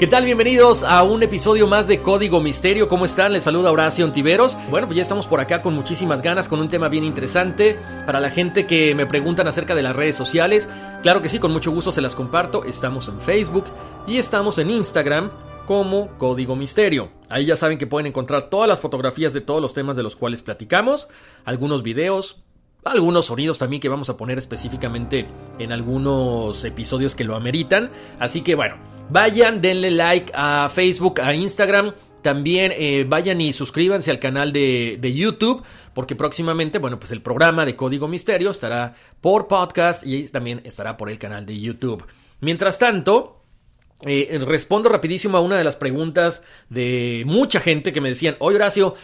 ¿Qué tal? Bienvenidos a un episodio más de Código Misterio. ¿Cómo están? Les saluda Horacio Ontiveros. Bueno, pues ya estamos por acá con muchísimas ganas, con un tema bien interesante. Para la gente que me preguntan acerca de las redes sociales, claro que sí, con mucho gusto se las comparto. Estamos en Facebook y estamos en Instagram como Código Misterio. Ahí ya saben que pueden encontrar todas las fotografías de todos los temas de los cuales platicamos, algunos videos, algunos sonidos también que vamos a poner específicamente en algunos episodios que lo ameritan. Así que bueno, vayan, denle like a Facebook, a Instagram. También eh, vayan y suscríbanse al canal de, de, YouTube, porque próximamente, bueno, pues el programa de Código Misterio estará por podcast y también estará por el canal de YouTube. Mientras tanto, eh, respondo rapidísimo a una de las preguntas de mucha gente que me decían, oye Horacio,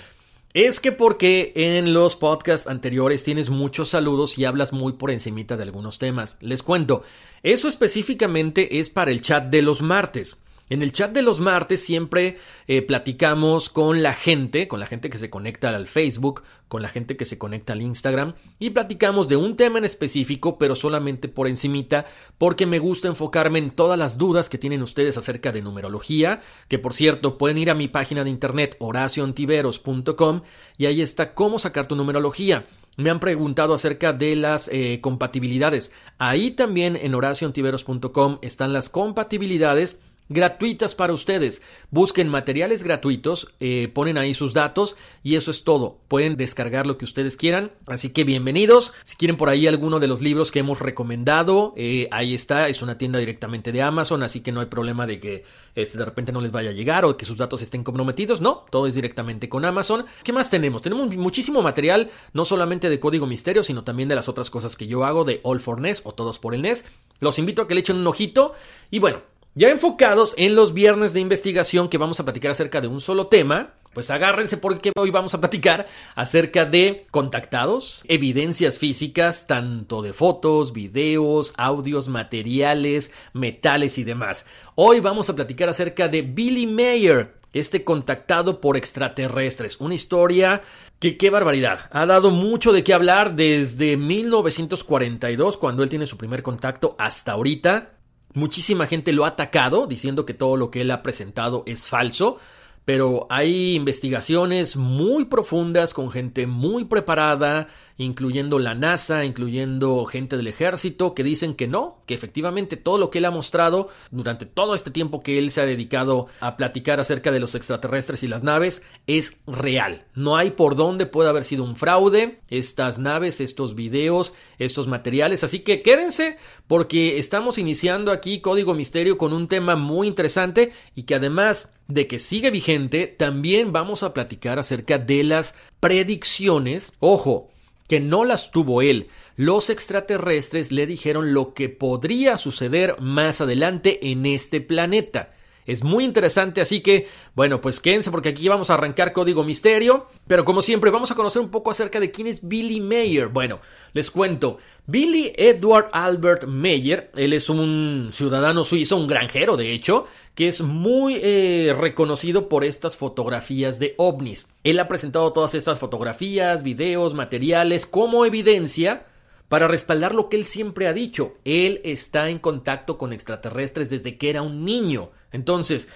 es que porque en los podcasts anteriores tienes muchos saludos y hablas muy por encimita de algunos temas. Les cuento, eso específicamente es para el chat de los martes. En el chat de los martes siempre eh, platicamos con la gente, con la gente que se conecta al Facebook, con la gente que se conecta al Instagram y platicamos de un tema en específico, pero solamente por encimita, porque me gusta enfocarme en todas las dudas que tienen ustedes acerca de numerología, que por cierto pueden ir a mi página de internet horacioantiveros.com y ahí está cómo sacar tu numerología me han preguntado acerca de las eh, compatibilidades. Ahí también en horacioantiveros.com están las compatibilidades gratuitas para ustedes. Busquen materiales gratuitos, eh, ponen ahí sus datos y eso es todo. Pueden descargar lo que ustedes quieran. Así que bienvenidos. Si quieren por ahí alguno de los libros que hemos recomendado, eh, ahí está. Es una tienda directamente de Amazon, así que no hay problema de que este, de repente no les vaya a llegar o que sus datos estén comprometidos. No, todo es directamente con Amazon. ¿Qué más tenemos? Tenemos muchísimo material, no solamente de código misterio, sino también de las otras cosas que yo hago de All for NES o Todos por el NES. Los invito a que le echen un ojito y bueno, ya enfocados en los viernes de investigación que vamos a platicar acerca de un solo tema, pues agárrense porque hoy vamos a platicar acerca de contactados, evidencias físicas, tanto de fotos, videos, audios, materiales, metales y demás. Hoy vamos a platicar acerca de Billy Mayer, este contactado por extraterrestres. Una historia que qué barbaridad. Ha dado mucho de qué hablar desde 1942, cuando él tiene su primer contacto, hasta ahorita. Muchísima gente lo ha atacado diciendo que todo lo que él ha presentado es falso pero hay investigaciones muy profundas con gente muy preparada, incluyendo la NASA, incluyendo gente del ejército, que dicen que no, que efectivamente todo lo que él ha mostrado durante todo este tiempo que él se ha dedicado a platicar acerca de los extraterrestres y las naves es real. No hay por dónde pueda haber sido un fraude, estas naves, estos videos, estos materiales, así que quédense porque estamos iniciando aquí Código Misterio con un tema muy interesante y que además de que sigue vigente, también vamos a platicar acerca de las predicciones. Ojo, que no las tuvo él. Los extraterrestres le dijeron lo que podría suceder más adelante en este planeta. Es muy interesante, así que, bueno, pues quédense porque aquí vamos a arrancar Código Misterio. Pero como siempre, vamos a conocer un poco acerca de quién es Billy Mayer. Bueno, les cuento. Billy Edward Albert Mayer, él es un ciudadano suizo, un granjero de hecho, que es muy eh, reconocido por estas fotografías de ovnis. Él ha presentado todas estas fotografías, videos, materiales como evidencia para respaldar lo que él siempre ha dicho. Él está en contacto con extraterrestres desde que era un niño. Entonces,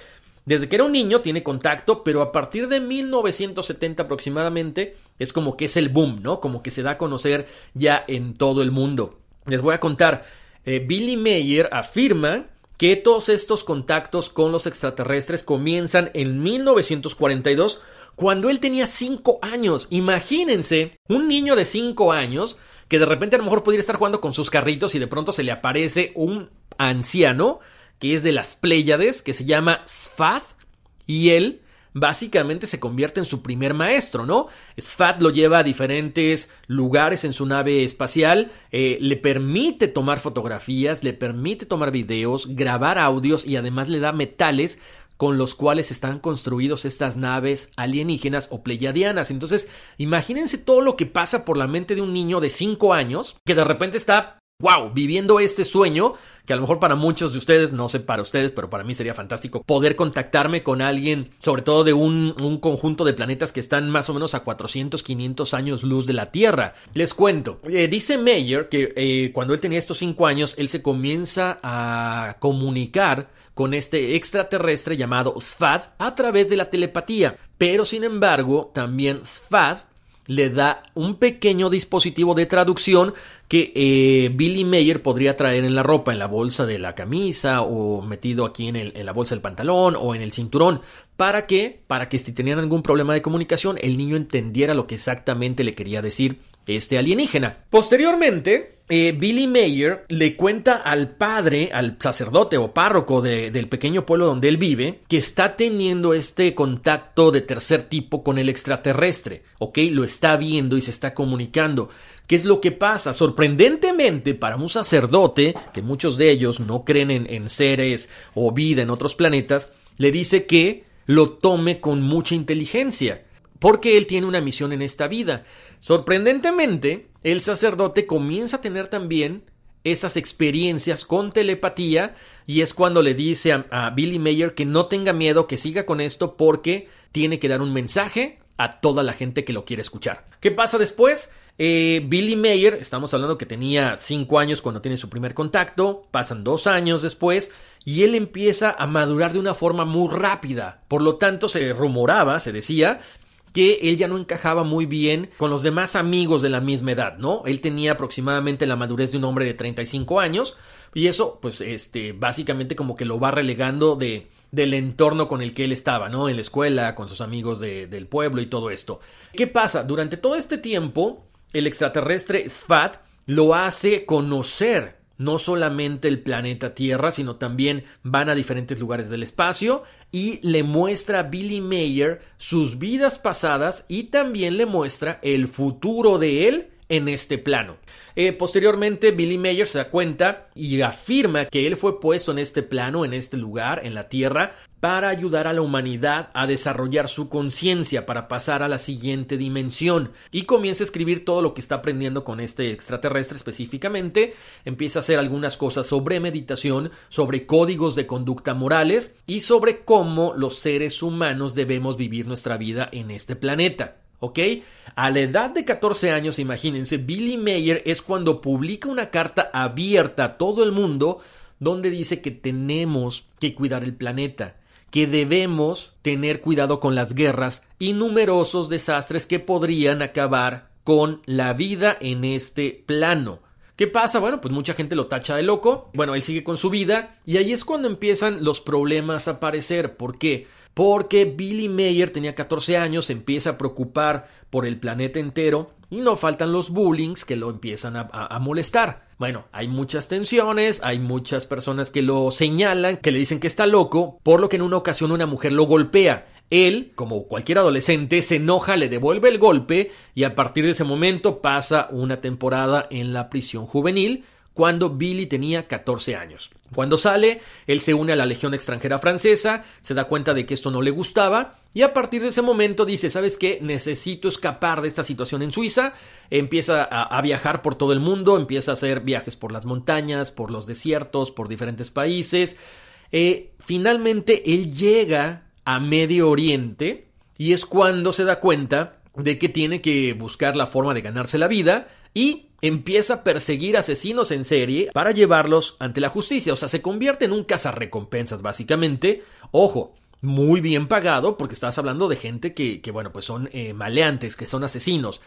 desde que era un niño tiene contacto, pero a partir de 1970 aproximadamente es como que es el boom, ¿no? Como que se da a conocer ya en todo el mundo. Les voy a contar. Eh, Billy Mayer afirma que todos estos contactos con los extraterrestres comienzan en 1942 cuando él tenía 5 años. Imagínense, un niño de 5 años que de repente a lo mejor podría estar jugando con sus carritos y de pronto se le aparece un anciano que es de las Pléyades, que se llama Sfad, y él básicamente se convierte en su primer maestro, ¿no? Sfad lo lleva a diferentes lugares en su nave espacial, eh, le permite tomar fotografías, le permite tomar videos, grabar audios y además le da metales con los cuales están construidos estas naves alienígenas o pleyadianas. Entonces, imagínense todo lo que pasa por la mente de un niño de 5 años que de repente está wow, viviendo este sueño, que a lo mejor para muchos de ustedes, no sé para ustedes, pero para mí sería fantástico poder contactarme con alguien, sobre todo de un, conjunto de planetas que están más o menos a 400, 500 años luz de la Tierra. Les cuento, eh, dice Meyer que eh, cuando él tenía estos 5 años, él se comienza a comunicar con este extraterrestre llamado Sfad a través de la telepatía. Pero sin embargo, también Sfad le da un pequeño dispositivo de traducción que eh, Billy Mayer podría traer en la ropa, en la bolsa de la camisa o metido aquí en, en, la bolsa del pantalón o en el cinturón. ¿Para qué? Para que si tenían algún problema de comunicación el niño entendiera lo que exactamente le quería decir este alienígena. Posteriormente, eh, Billy Mayer le cuenta al padre, al sacerdote o párroco del pequeño pueblo donde él vive, que está teniendo este contacto de tercer tipo con el extraterrestre, ¿ok? Lo está viendo y se está comunicando. ¿Qué es lo que pasa? Sorprendentemente, para un sacerdote, que muchos de ellos no creen en seres o vida en otros planetas, le dice que lo tome con mucha inteligencia, porque él tiene una misión en esta vida. Sorprendentemente, el sacerdote comienza a tener también esas experiencias con telepatía y es cuando le dice a, Billy Mayer que no tenga miedo, que siga con esto porque tiene que dar un mensaje a toda la gente que lo quiere escuchar. ¿Qué pasa después? Eh, Billy Mayer, estamos hablando que tenía 5 años cuando tiene su primer contacto, pasan dos años después y él empieza a madurar de una forma muy rápida. Por lo tanto, se rumoraba, se decía, que él ya no encajaba muy bien con los demás amigos de la misma edad, ¿no? Él tenía aproximadamente la madurez de un hombre de 35 años y eso, pues, este, básicamente como que lo va relegando de, del entorno con el que él estaba, ¿no? En la escuela, con sus amigos del pueblo y todo esto. ¿Qué pasa? Durante todo este tiempo, el extraterrestre Sfat lo hace conocer no solamente el planeta Tierra, sino también van a diferentes lugares del espacio y le muestra a Billy Mayer sus vidas pasadas y también le muestra el futuro de él en este plano. Eh, posteriormente, Billy Mayer se da cuenta y afirma que él fue puesto en este plano, en este lugar, en la Tierra, para ayudar a la humanidad a desarrollar su conciencia, para pasar a la siguiente dimensión. Y comienza a escribir todo lo que está aprendiendo con este extraterrestre específicamente. Empieza a hacer algunas cosas sobre meditación, sobre códigos de conducta morales y sobre cómo los seres humanos debemos vivir nuestra vida en este planeta. ¿Ok? A la edad de 14 años, imagínense, Billy Mayer es cuando publica una carta abierta a todo el mundo donde dice que tenemos que cuidar el planeta, que debemos tener cuidado con las guerras y numerosos desastres que podrían acabar con la vida en este plano. ¿Qué pasa? Bueno, pues mucha gente lo tacha de loco. Bueno, él sigue con su vida y ahí es cuando empiezan los problemas a aparecer. ¿Por qué? Porque Billy Mayer tenía 14 años, se empieza a preocupar por el planeta entero y no faltan los bullings que lo empiezan a, molestar. Bueno, hay muchas tensiones, hay muchas personas que lo señalan, que le dicen que está loco, por lo que en una ocasión una mujer lo golpea. Él, como cualquier adolescente, se enoja, le devuelve el golpe y a partir de ese momento pasa una temporada en la prisión juvenil cuando Billy tenía 14 años. Cuando sale, él se une a la Legión extranjera francesa, se da cuenta de que esto no le gustaba y a partir de ese momento dice, ¿sabes qué? Necesito escapar de esta situación en Suiza, empieza a, viajar por todo el mundo, empieza a hacer viajes por las montañas, por los desiertos, por diferentes países. Eh, finalmente él llega a Medio Oriente y es cuando se da cuenta de que tiene que buscar la forma de ganarse la vida y empieza a perseguir asesinos en serie para llevarlos ante la justicia. O sea, se convierte en un cazarrecompensas, básicamente. Ojo, muy bien pagado, porque estás hablando de gente que, bueno, pues son eh, maleantes, que son asesinos.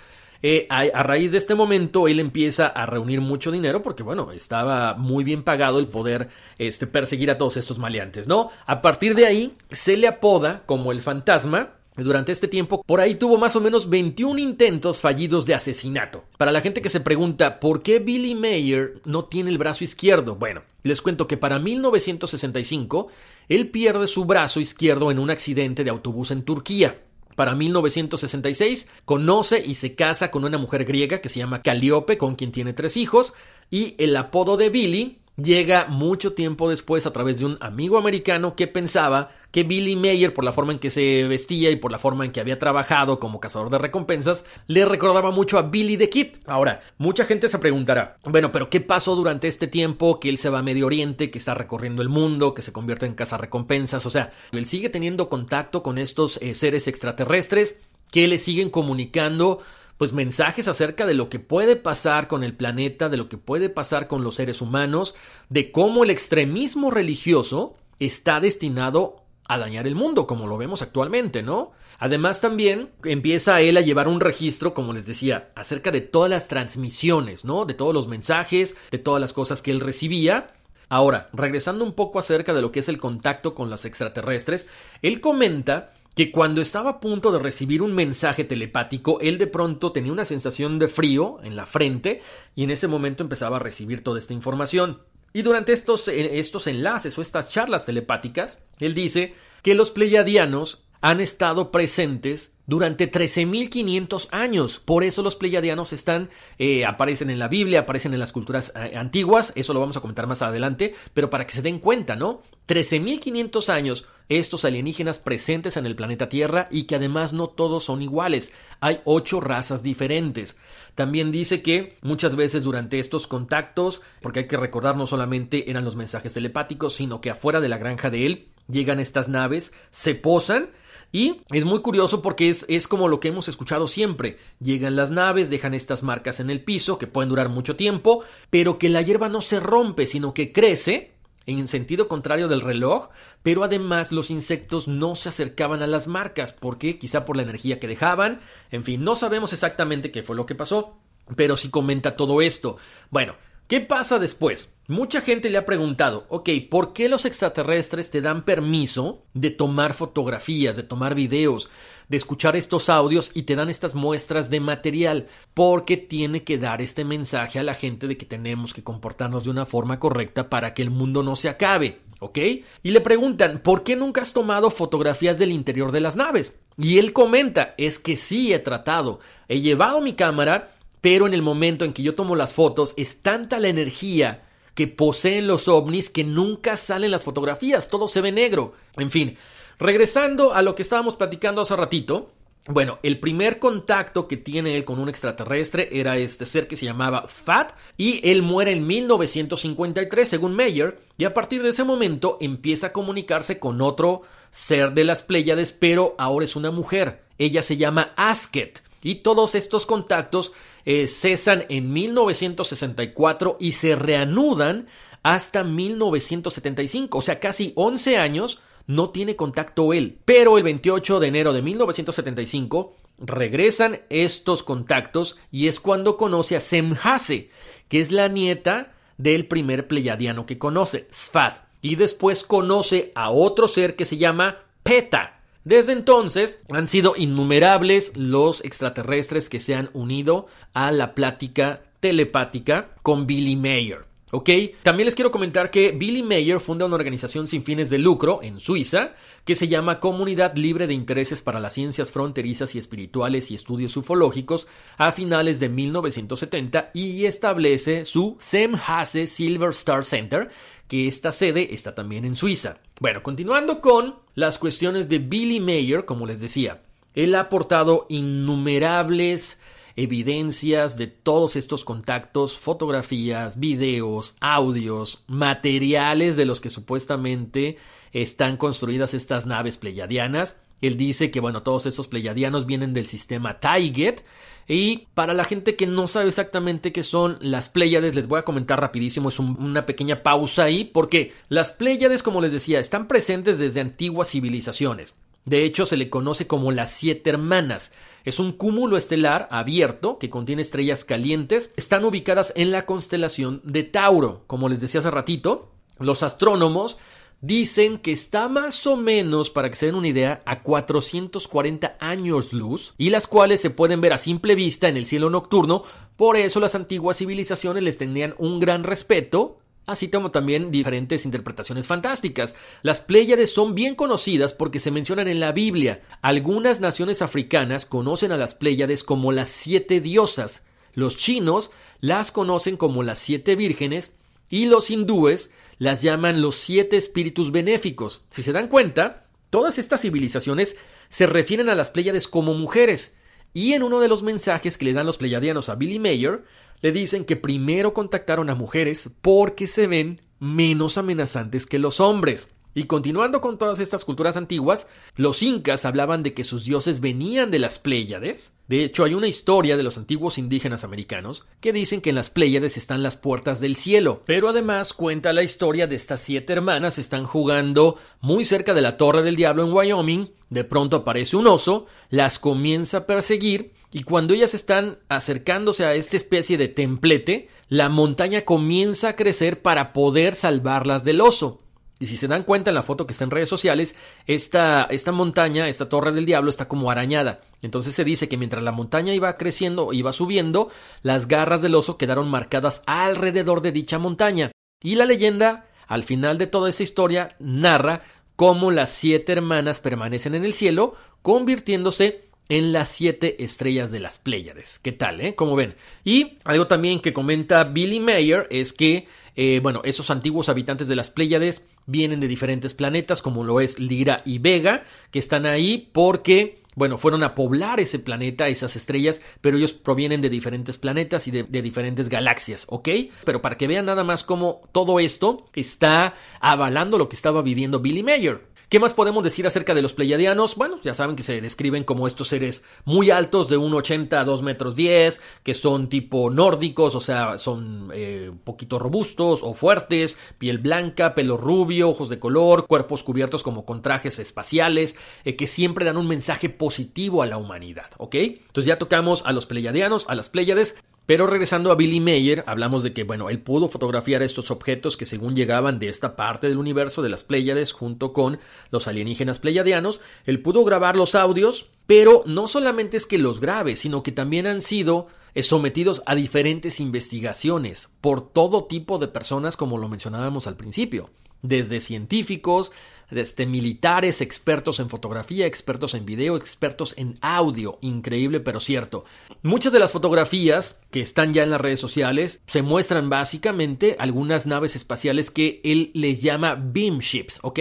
Eh, a, raíz de este momento, él empieza a reunir mucho dinero porque, bueno, estaba muy bien pagado el poder este, perseguir a todos estos maleantes, ¿no? A partir de ahí, se le apoda como el fantasma durante este tiempo, por ahí tuvo más o menos 21 intentos fallidos de asesinato. Para la gente que se pregunta por qué Billy Mayer no tiene el brazo izquierdo, bueno, les cuento que para 1965 él pierde su brazo izquierdo en un accidente de autobús en Turquía. Para 1966 conoce y se casa con una mujer griega que se llama Calliope, con quien tiene tres hijos, y el apodo de Billy llega mucho tiempo después a través de un amigo americano que pensaba que Billy Mayer, por la forma en que se vestía y por la forma en que había trabajado como cazador de recompensas, le recordaba mucho a Billy the Kid. Ahora, mucha gente se preguntará, bueno, pero ¿qué pasó durante este tiempo que él se va a Medio Oriente, que está recorriendo el mundo, que se convierte en recompensas? O sea, él sigue teniendo contacto con estos eh, seres extraterrestres que le siguen comunicando pues mensajes acerca de lo que puede pasar con el planeta, de lo que puede pasar con los seres humanos, de cómo el extremismo religioso está destinado a dañar el mundo, como lo vemos actualmente, ¿no? Además también empieza él a llevar un registro, como les decía, acerca de todas las transmisiones, ¿no? De todos los mensajes, de todas las cosas que él recibía. Ahora, regresando un poco acerca de lo que es el contacto con los extraterrestres, él comenta que cuando estaba a punto de recibir un mensaje telepático, él de pronto tenía una sensación de frío en la frente y en ese momento empezaba a recibir toda esta información. Y durante estos, eh, estos enlaces o estas charlas telepáticas, él dice que los pleiadianos han estado presentes durante 13.500 años. Por eso los pleiadianos están, eh, aparecen en la Biblia, aparecen en las culturas eh, antiguas, eso lo vamos a comentar más adelante, pero para que se den cuenta, ¿no? 13.500 años estos alienígenas presentes en el planeta Tierra y que además no todos son iguales, hay ocho razas diferentes. También dice que muchas veces durante estos contactos, porque hay que recordar no solamente eran los mensajes telepáticos, sino que afuera de la granja de él llegan estas naves, se posan, y es muy curioso porque es, es, como lo que hemos escuchado siempre. Llegan las naves, dejan estas marcas en el piso que pueden durar mucho tiempo, pero que la hierba no se rompe, sino que crece en sentido contrario del reloj, pero además los insectos no se acercaban a las marcas, porque quizá por la energía que dejaban, en fin, no sabemos exactamente qué fue lo que pasó, pero sí comenta todo esto. Bueno, ¿Qué pasa después? Mucha gente le ha preguntado, ok, ¿por qué los extraterrestres te dan permiso de tomar fotografías, de tomar videos, de escuchar estos audios y te dan estas muestras de material? Porque tiene que dar este mensaje a la gente de que tenemos que comportarnos de una forma correcta para que el mundo no se acabe, ¿ok? Y le preguntan, ¿por qué nunca has tomado fotografías del interior de las naves? Y él comenta, es que sí he tratado, he llevado mi cámara pero en el momento en que yo tomo las fotos es tanta la energía que poseen los ovnis que nunca salen las fotografías, todo se ve negro. En fin, regresando a lo que estábamos platicando hace ratito, bueno, el primer contacto que tiene él con un extraterrestre era este ser que se llamaba Sfat y él muere en 1953 según Meyer y a partir de ese momento empieza a comunicarse con otro ser de las Pléyades pero ahora es una mujer. Ella se llama Asket y todos estos contactos eh, cesan en 1964 y se reanudan hasta 1975, o sea, casi 11 años no tiene contacto él. Pero el 28 de enero de 1975 regresan estos contactos y es cuando conoce a Semhase, que es la nieta del primer pleyadiano que conoce, Sfat. Y después conoce a otro ser que se llama Peta. Desde entonces han sido innumerables los extraterrestres que se han unido a la plática telepática con Billy Mayer. ¿Ok? También les quiero comentar que Billy Mayer funda una organización sin fines de lucro en Suiza que se llama Comunidad Libre de Intereses para las Ciencias Fronterizas y Espirituales y Estudios Ufológicos a finales de 1970 y establece su Semhase Silver Star Center, que esta sede está también en Suiza. Bueno, continuando con las cuestiones de Billy Mayer, como les decía, él ha aportado innumerables evidencias de todos estos contactos, fotografías, videos, audios, materiales de los que supuestamente están construidas estas naves pleyadianas. Él dice que, bueno, todos estos pleyadianos vienen del sistema Taiget. Y para la gente que no sabe exactamente qué son las Pléyades, les voy a comentar rapidísimo, es una pequeña pausa ahí, porque las Pléyades, como les decía, están presentes desde antiguas civilizaciones. De hecho, se le conoce como las siete hermanas. Es un cúmulo estelar abierto que contiene estrellas calientes. Están ubicadas en la constelación de Tauro. Como les decía hace ratito, los astrónomos dicen que está más o menos, para que se den una idea, a 440 años luz y las cuales se pueden ver a simple vista en el cielo nocturno. Por eso las antiguas civilizaciones les tenían un gran respeto así como también diferentes interpretaciones fantásticas. Las Pléyades son bien conocidas porque se mencionan en la Biblia. Algunas naciones africanas conocen a las Pléyades como las siete diosas. Los chinos las conocen como las siete vírgenes y los hindúes las llaman los siete espíritus benéficos. Si se dan cuenta, todas estas civilizaciones se refieren a las Pléyades como mujeres. Y en uno de los mensajes que le dan los pleyadianos a Billy Mayer, le dicen que primero contactaron a mujeres porque se ven menos amenazantes que los hombres. Y continuando con todas estas culturas antiguas, los incas hablaban de que sus dioses venían de las Pléyades. De hecho, hay una historia de los antiguos indígenas americanos que dicen que en las Pléyades están las puertas del cielo. Pero además cuenta la historia de estas siete hermanas están jugando muy cerca de la Torre del Diablo en Wyoming. De pronto aparece un oso, las comienza a perseguir y cuando ellas están acercándose a esta especie de templete, la montaña comienza a crecer para poder salvarlas del oso. Y si se dan cuenta en la foto que está en redes sociales, esta, esta montaña, esta torre del diablo, está como arañada. Entonces se dice que mientras la montaña iba creciendo, iba subiendo, las garras del oso quedaron marcadas alrededor de dicha montaña. Y la leyenda, al final de toda esa historia, narra cómo las siete hermanas permanecen en el cielo, convirtiéndose en las siete estrellas de las Pléyades. ¿Qué tal, eh? Como ven. Y algo también que comenta Billy Mayer es que, eh, bueno, esos antiguos habitantes de las Pléyades vienen de diferentes planetas, como lo es Lira y Vega, que están ahí porque bueno, fueron a poblar ese planeta, esas estrellas, pero ellos provienen de diferentes planetas y de, de, diferentes galaxias, ¿ok? Pero para que vean nada más cómo todo esto está avalando lo que estaba viviendo Billy Mayer. ¿Qué más podemos decir acerca de los pleiadianos? Bueno, ya saben que se describen como estos seres muy altos, de 1,80 a 2 metros 10, que son tipo nórdicos, o sea, son eh, poquito robustos o fuertes, piel blanca, pelo rubio, ojos de color, cuerpos cubiertos como con trajes espaciales, eh, que siempre dan un mensaje positivo a la humanidad, ¿ok? Entonces ya tocamos a los pleiadianos, a las pleiades. Pero regresando a Billy Mayer, hablamos de que, bueno, él pudo fotografiar estos objetos que según llegaban de esta parte del universo de las Pléyades junto con los alienígenas pleiadianos. Él pudo grabar los audios, pero no solamente es que los grabe, sino que también han sido eh, sometidos a diferentes investigaciones por todo tipo de personas, como lo mencionábamos al principio, desde científicos, desde militares, expertos en fotografía, expertos en video, expertos en audio. Increíble, pero cierto. Muchas de las fotografías que están ya en las redes sociales se muestran básicamente algunas naves espaciales que él les llama beam ships, ¿ok?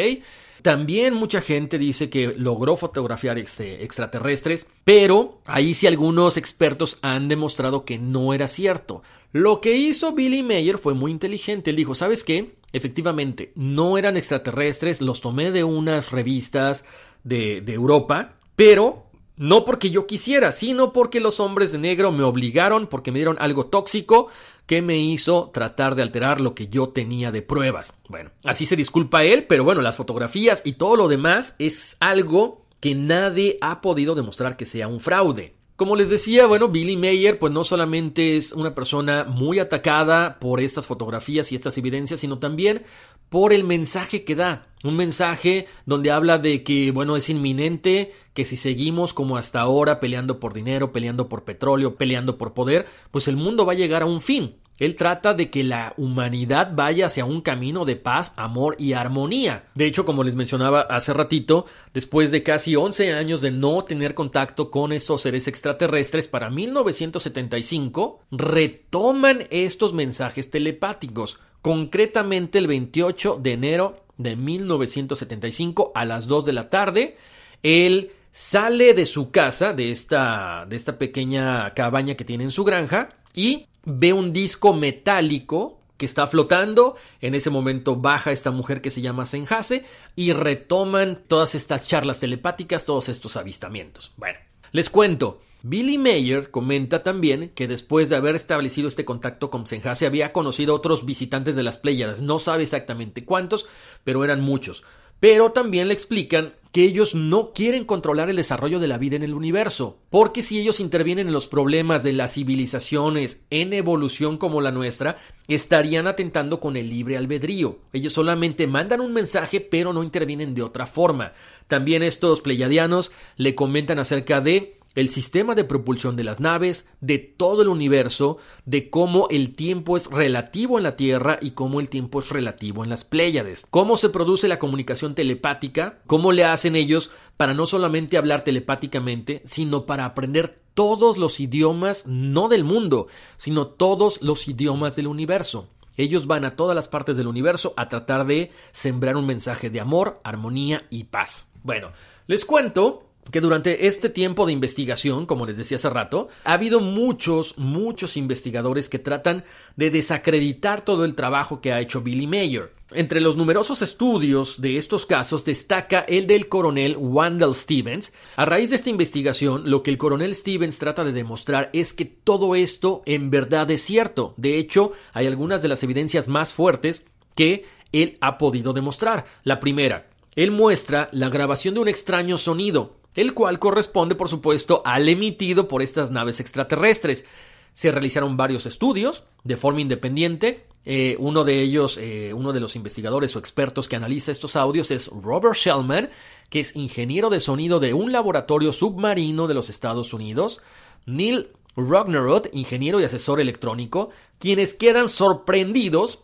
También mucha gente dice que logró fotografiar este, extraterrestres, pero ahí sí algunos expertos han demostrado que no era cierto. Lo que hizo Billy Mayer fue muy inteligente. Él dijo, ¿sabes qué? Efectivamente, no eran extraterrestres, los tomé de unas revistas de, de Europa, pero no porque yo quisiera, sino porque los hombres de negro me obligaron, porque me dieron algo tóxico que me hizo tratar de alterar lo que yo tenía de pruebas. Bueno, así se disculpa él, pero bueno, las fotografías y todo lo demás es algo que nadie ha podido demostrar que sea un fraude. Como les decía, bueno, Billy Mayer pues no solamente es una persona muy atacada por estas fotografías y estas evidencias, sino también por el mensaje que da. Un mensaje donde habla de que, bueno, es inminente que si seguimos como hasta ahora peleando por dinero, peleando por petróleo, peleando por poder, pues el mundo va a llegar a un fin. Él trata de que la humanidad vaya hacia un camino de paz, amor y armonía. De hecho, como les mencionaba hace ratito, después de casi 11 años de no tener contacto con estos seres extraterrestres, para 1975 retoman estos mensajes telepáticos. Concretamente el 28 de enero de 1975 a las 2 de la tarde, él sale de su casa, de esta, de esta pequeña cabaña que tiene en su granja, y ve un disco metálico que está flotando. En ese momento baja esta mujer que se llama Senjase y retoman todas estas charlas telepáticas, todos estos avistamientos. Bueno, les cuento. Billy Mayer comenta también que después de haber establecido este contacto con Senjase había conocido otros visitantes de las Pléyades. No sabe exactamente cuántos, pero eran muchos. Pero también le explican que ellos no quieren controlar el desarrollo de la vida en el universo, porque si ellos intervienen en los problemas de las civilizaciones en evolución como la nuestra, estarían atentando con el libre albedrío. Ellos solamente mandan un mensaje, pero no intervienen de otra forma. También estos pleyadianos le comentan acerca de el sistema de propulsión de las naves, de todo el universo, de cómo el tiempo es relativo en la Tierra y cómo el tiempo es relativo en las Pléyades, cómo se produce la comunicación telepática, cómo le hacen ellos para no solamente hablar telepáticamente, sino para aprender todos los idiomas, no del mundo, sino todos los idiomas del universo. Ellos van a todas las partes del universo a tratar de sembrar un mensaje de amor, armonía y paz. Bueno, les cuento que durante este tiempo de investigación, como les decía hace rato, ha habido muchos, muchos investigadores que tratan de desacreditar todo el trabajo que ha hecho Billy Mayer. Entre los numerosos estudios de estos casos destaca el del coronel Wandell Stevens. A raíz de esta investigación, lo que el coronel Stevens trata de demostrar es que todo esto en verdad es cierto. De hecho, hay algunas de las evidencias más fuertes que él ha podido demostrar. La primera, él muestra la grabación de un extraño sonido el cual corresponde, por supuesto, al emitido por estas naves extraterrestres. Se realizaron varios estudios de forma independiente. Eh, uno de ellos, eh, uno de los investigadores o expertos que analiza estos audios es Robert Shellman, que es ingeniero de sonido de un laboratorio submarino de los Estados Unidos. Neil Rognerod, ingeniero y asesor electrónico, quienes quedan sorprendidos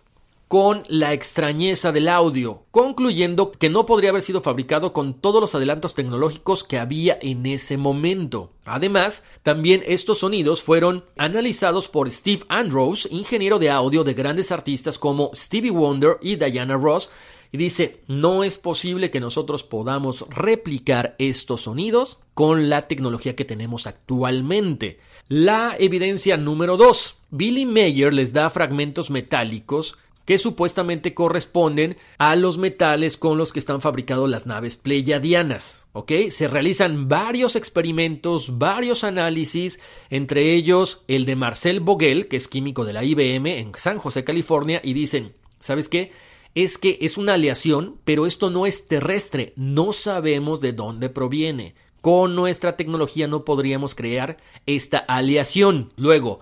con la extrañeza del audio, concluyendo que no podría haber sido fabricado con todos los adelantos tecnológicos que había en ese momento. Además, también estos sonidos fueron analizados por Steve Andrews, ingeniero de audio de grandes artistas como Stevie Wonder y Diana Ross, y dice, no es posible que nosotros podamos replicar estos sonidos con la tecnología que tenemos actualmente. La evidencia número 2. Billy Mayer les da fragmentos metálicos que supuestamente corresponden a los metales con los que están fabricados las naves pleiadianas. ¿Ok? Se realizan varios experimentos, varios análisis, entre ellos el de Marcel Vogel, que es químico de la IBM en San José, California, y dicen, ¿sabes qué? Es que es una aleación, pero esto no es terrestre, no sabemos de dónde proviene. Con nuestra tecnología no podríamos crear esta aleación. Luego,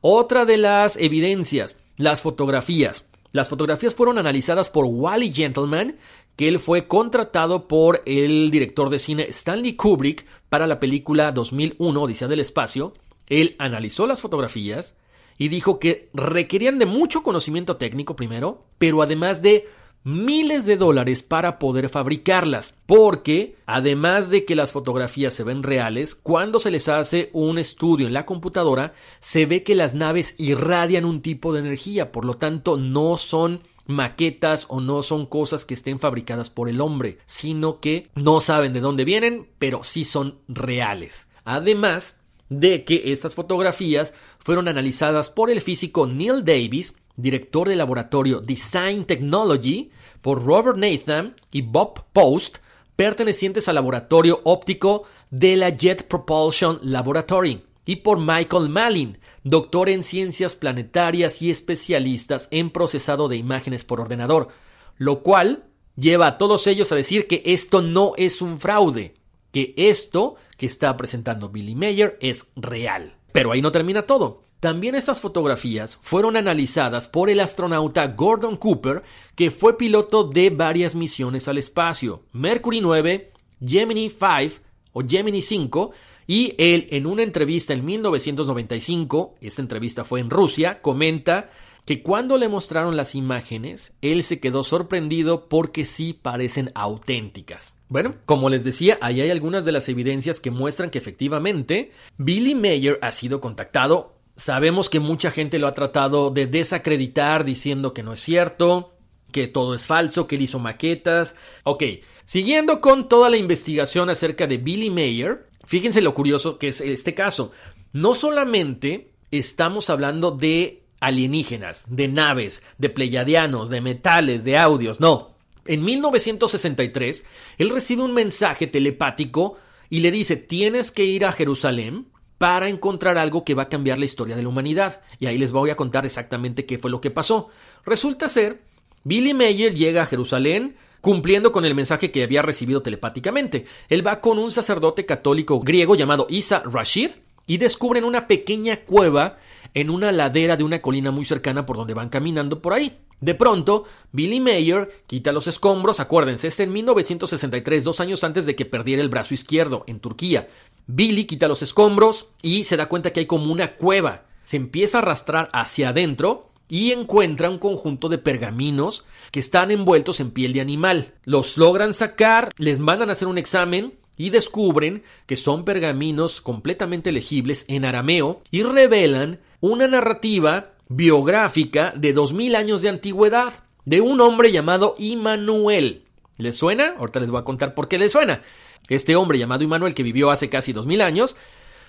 otra de las evidencias, las fotografías. Las fotografías fueron analizadas por Wally Gentleman, que él fue contratado por el director de cine Stanley Kubrick para la película 2001 Odisea del Espacio. Él analizó las fotografías y dijo que requerían de mucho conocimiento técnico primero, pero además de miles de dólares para poder fabricarlas, porque además de que las fotografías se ven reales, cuando se les hace un estudio en la computadora, se ve que las naves irradian un tipo de energía, por lo tanto no son maquetas o no son cosas que estén fabricadas por el hombre, sino que no saben de dónde vienen, pero sí son reales. Además de que estas fotografías fueron analizadas por el físico Neil Davis, director del laboratorio Design Technology, por Robert Nathan y Bob Post, pertenecientes al laboratorio óptico de la Jet Propulsion Laboratory, y por Michael Malin, doctor en ciencias planetarias y especialistas en procesado de imágenes por ordenador, lo cual lleva a todos ellos a decir que esto no es un fraude, que esto que está presentando Billy Mayer es real. Pero ahí no termina todo. También estas fotografías fueron analizadas por el astronauta Gordon Cooper, que fue piloto de varias misiones al espacio, Mercury 9, Gemini 5 o Gemini 5, Y él, en una entrevista en 1995, esta entrevista fue en Rusia, comenta que cuando le mostraron las imágenes, él se quedó sorprendido porque sí parecen auténticas. Bueno, como les decía, ahí hay algunas de las evidencias que muestran que efectivamente Billy Mayer ha sido contactado. Sabemos que mucha gente lo ha tratado de desacreditar diciendo que no es cierto, que todo es falso, que él hizo maquetas. Ok, siguiendo con toda la investigación acerca de Billy Mayer, fíjense lo curioso que es este caso. No solamente estamos hablando de alienígenas, de naves, de pleiadianos, de metales, de audios, no. En 1963, él recibe un mensaje telepático y le dice, tienes que ir a Jerusalén para encontrar algo que va a cambiar la historia de la humanidad. Y ahí les voy a contar exactamente qué fue lo que pasó. Resulta ser, Billy Mayer llega a Jerusalén cumpliendo con el mensaje que había recibido telepáticamente. Él va con un sacerdote católico griego llamado Isa Rashid y descubren una pequeña cueva en una ladera de una colina muy cercana por donde van caminando por ahí. De pronto, Billy Mayer quita los escombros, acuérdense, este en 1963, dos años antes de que perdiera el brazo izquierdo en Turquía. Billy quita los escombros y se da cuenta que hay como una cueva. Se empieza a arrastrar hacia adentro y encuentra un conjunto de pergaminos que están envueltos en piel de animal. Los logran sacar, les mandan a hacer un examen y descubren que son pergaminos completamente legibles en arameo y revelan una narrativa biográfica de 2000 años de antigüedad de un hombre llamado Immanuel. ¿Les suena? Ahorita les voy a contar por qué les suena. Este hombre llamado Immanuel que vivió hace casi 2000 años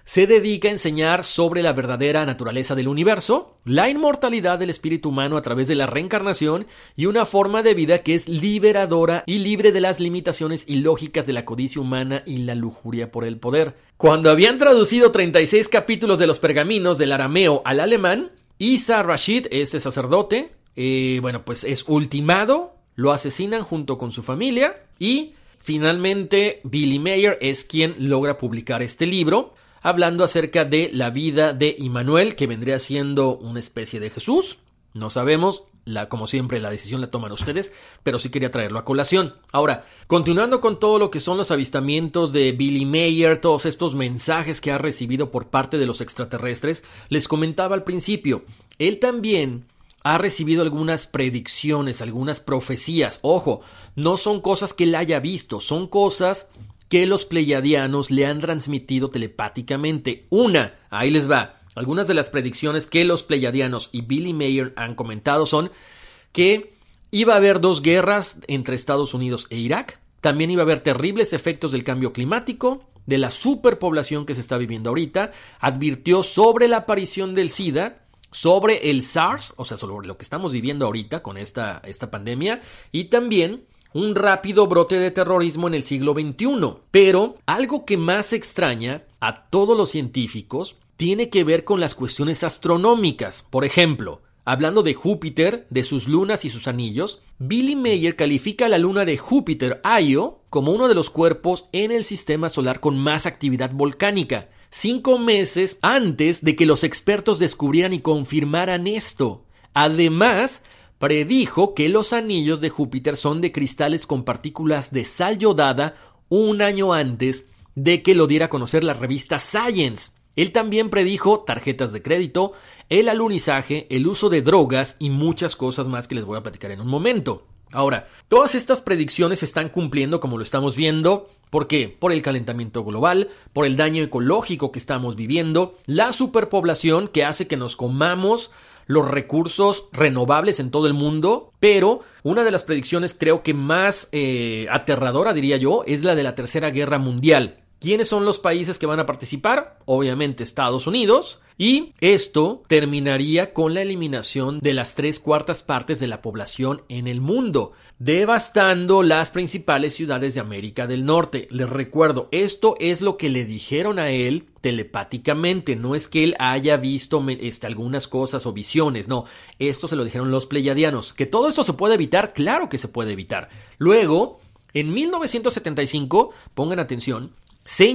se dedica a enseñar sobre la verdadera naturaleza del universo, la inmortalidad del espíritu humano a través de la reencarnación y una forma de vida que es liberadora y libre de las limitaciones ilógicas de la codicia humana y la lujuria por el poder. Cuando habían traducido 36 capítulos de los pergaminos del arameo al alemán, Isa Rashid, ese sacerdote, eh, bueno, pues es ultimado, lo asesinan junto con su familia y finalmente Billy Mayer es quien logra publicar este libro hablando acerca de la vida de Immanuel, que vendría siendo una especie de Jesús. No sabemos, la, como siempre, la decisión la toman ustedes, pero sí quería traerlo a colación. Ahora, continuando con todo lo que son los avistamientos de Billy Mayer, todos estos mensajes que ha recibido por parte de los extraterrestres, les comentaba al principio, él también ha recibido algunas predicciones, algunas profecías. Ojo, no son cosas que él haya visto, son cosas que los pleiadianos le han transmitido telepáticamente. Una, ahí les va. Algunas de las predicciones que los pleiadianos y Billy Mayer han comentado son que iba a haber dos guerras entre Estados Unidos e Irak, también iba a haber terribles efectos del cambio climático, de la superpoblación que se está viviendo ahorita, advirtió sobre la aparición del SIDA, sobre el SARS, o sea, sobre lo que estamos viviendo ahorita con esta, esta pandemia, y también un rápido brote de terrorismo en el siglo XXI. Pero algo que más extraña a todos los científicos tiene que ver con las cuestiones astronómicas. Por ejemplo, hablando de Júpiter, de sus lunas y sus anillos, Billy Mayer califica a la luna de Júpiter, Io, como uno de los cuerpos en el sistema solar con más actividad volcánica, cinco meses antes de que los expertos descubrieran y confirmaran esto. Además, predijo que los anillos de Júpiter son de cristales con partículas de sal yodada un año antes de que lo diera a conocer la revista Science. Él también predijo tarjetas de crédito, el alunizaje, el uso de drogas y muchas cosas más que les voy a platicar en un momento. Ahora, todas estas predicciones se están cumpliendo como lo estamos viendo. ¿Por qué? Por el calentamiento global, por el daño ecológico que estamos viviendo, la superpoblación que hace que nos comamos los recursos renovables en todo el mundo, pero una de las predicciones creo que más eh, aterradora, diría yo, es la de la Tercera Guerra Mundial. ¿Quiénes son los países que van a participar? Obviamente Estados Unidos. Y esto terminaría con la eliminación de las tres cuartas partes de la población en el mundo, devastando las principales ciudades de América del Norte. Les recuerdo, esto es lo que le dijeron a él telepáticamente, no es que él haya visto este, algunas cosas o visiones, no, esto se lo dijeron los pleyadianos. ¿Que todo esto se puede evitar? Claro que se puede evitar. Luego, en 1975, pongan atención,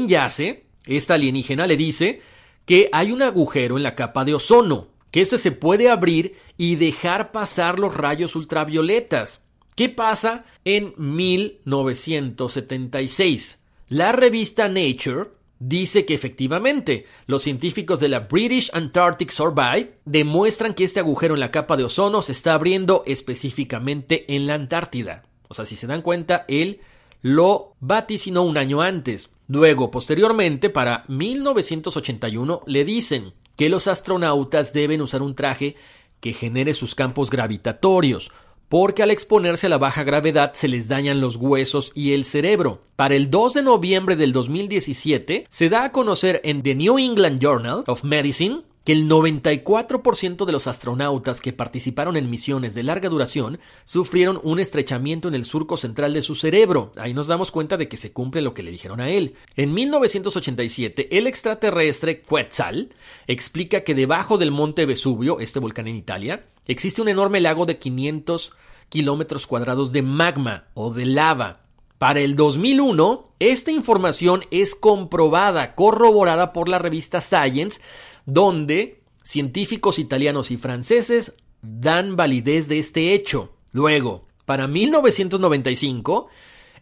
Yase, esta alienígena, le dice que hay un agujero en la capa de ozono, que ese se puede abrir y dejar pasar los rayos ultravioletas. ¿Qué pasa en 1976? La revista Nature dice que efectivamente los científicos de la British Antarctic Survey demuestran que este agujero en la capa de ozono se está abriendo específicamente en la Antártida. O sea, si se dan cuenta, él lo vaticinó un año antes. Luego, posteriormente, para 1981, le dicen que los astronautas deben usar un traje que genere sus campos gravitatorios, porque al exponerse a la baja gravedad se les dañan los huesos y el cerebro. Para el 2 de noviembre del 2017 se da a conocer en The New England Journal of Medicine que el 94% de los astronautas que participaron en misiones de larga duración sufrieron un estrechamiento en el surco central de su cerebro. Ahí nos damos cuenta de que se cumple lo que le dijeron a él. En 1987, el extraterrestre Quetzal explica que debajo del monte Vesubio, este volcán en Italia, existe un enorme lago de 500 kilómetros cuadrados de magma o de lava. Para el 2001, esta información es comprobada, corroborada por la revista Science, donde científicos italianos y franceses dan validez de este hecho. Luego, para 1995,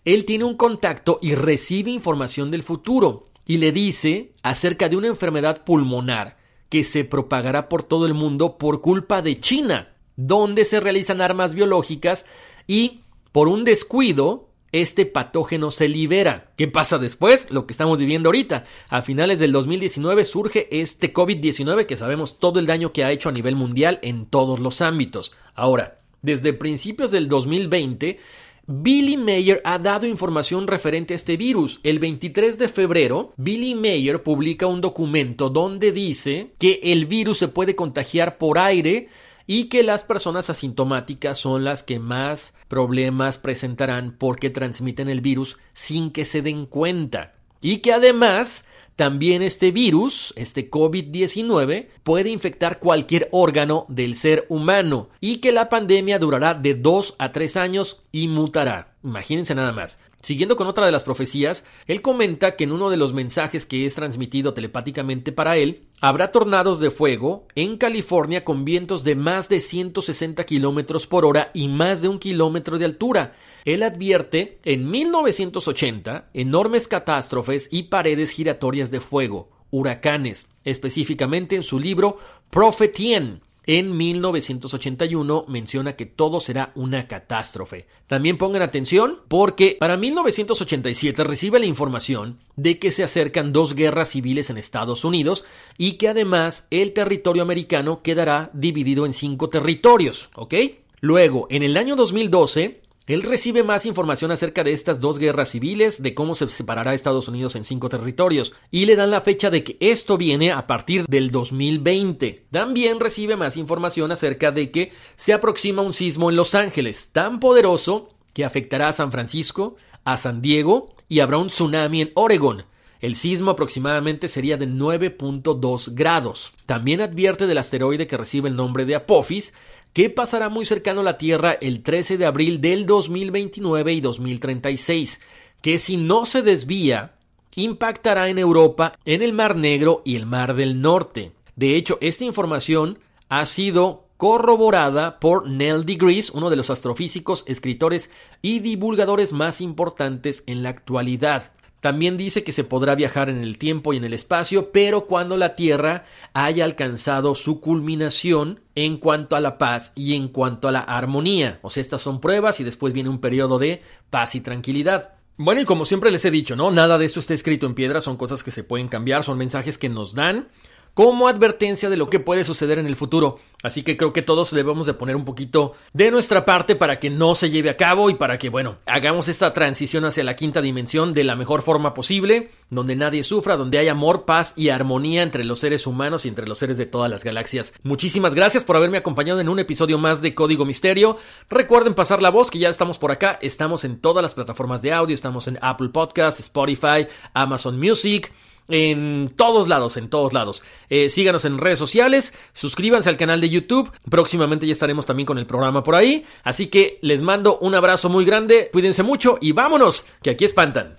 él tiene un contacto y recibe información del futuro y le dice acerca de una enfermedad pulmonar que se propagará por todo el mundo por culpa de China, donde se realizan armas biológicas y por un descuido este patógeno se libera. ¿Qué pasa después? Lo que estamos viviendo ahorita. A finales del 2019 surge este COVID-19 que sabemos todo el daño que ha hecho a nivel mundial en todos los ámbitos. Ahora, desde principios del 2020, Billy Mayer ha dado información referente a este virus. El 23 de febrero, Billy Mayer publica un documento donde dice que el virus se puede contagiar por aire y que las personas asintomáticas son las que más problemas presentarán porque transmiten el virus sin que se den cuenta. Y que además también este virus, este COVID-19, puede infectar cualquier órgano del ser humano y que la pandemia durará de 2 a 3 años y mutará. Imagínense nada más. Siguiendo con otra de las profecías, él comenta que en uno de los mensajes que es transmitido telepáticamente para él, habrá tornados de fuego en California con vientos de más de 160 kilómetros por hora y más de un kilómetro de altura. Él advierte en 1980 enormes catástrofes y paredes giratorias de fuego, huracanes, específicamente en su libro Prophetien, en 1981 menciona que todo será una catástrofe. También pongan atención porque para 1987 recibe la información de que se acercan dos guerras civiles en Estados Unidos y que además el territorio americano quedará dividido en cinco territorios, ¿ok? Luego, en el año 2012, él recibe más información acerca de estas dos guerras civiles, de cómo se separará Estados Unidos en cinco territorios, y le dan la fecha de que esto viene a partir del 2020. También recibe más información acerca de que se aproxima un sismo en Los Ángeles, tan poderoso que afectará a San Francisco, a San Diego y habrá un tsunami en Oregon. El sismo aproximadamente sería de 9.2 grados. También advierte del asteroide que recibe el nombre de Apophis, que pasará muy cercano a la Tierra el 13 de abril del 2029 y 2036, que si no se desvía, impactará en Europa, en el Mar Negro y el Mar del Norte. De hecho, esta información ha sido corroborada por Neil deGrasse, uno de los astrofísicos, escritores y divulgadores más importantes en la actualidad. También dice que se podrá viajar en el tiempo y en el espacio, pero cuando la Tierra haya alcanzado su culminación en cuanto a la paz y en cuanto a la armonía. O sea, estas son pruebas y después viene un periodo de paz y tranquilidad. Bueno, y como siempre les he dicho, ¿no? Nada de esto está escrito en piedra, son cosas que se pueden cambiar, son mensajes que nos dan como advertencia de lo que puede suceder en el futuro. Así que creo que todos debemos de poner un poquito de nuestra parte para que no se lleve a cabo y para que, bueno, hagamos esta transición hacia la quinta dimensión de la mejor forma posible, donde nadie sufra, donde hay amor, paz y armonía entre los seres humanos y entre los seres de todas las galaxias. Muchísimas gracias por haberme acompañado en un episodio más de Código Misterio. Recuerden pasar la voz que ya estamos por acá, estamos en todas las plataformas de audio, estamos en Apple Podcasts, Spotify, Amazon Music en todos lados, en todos lados. Eh, síganos en redes sociales, suscríbanse al canal de YouTube, próximamente ya estaremos también con el programa por ahí, así que les mando un abrazo muy grande, cuídense mucho y vámonos, que aquí espantan.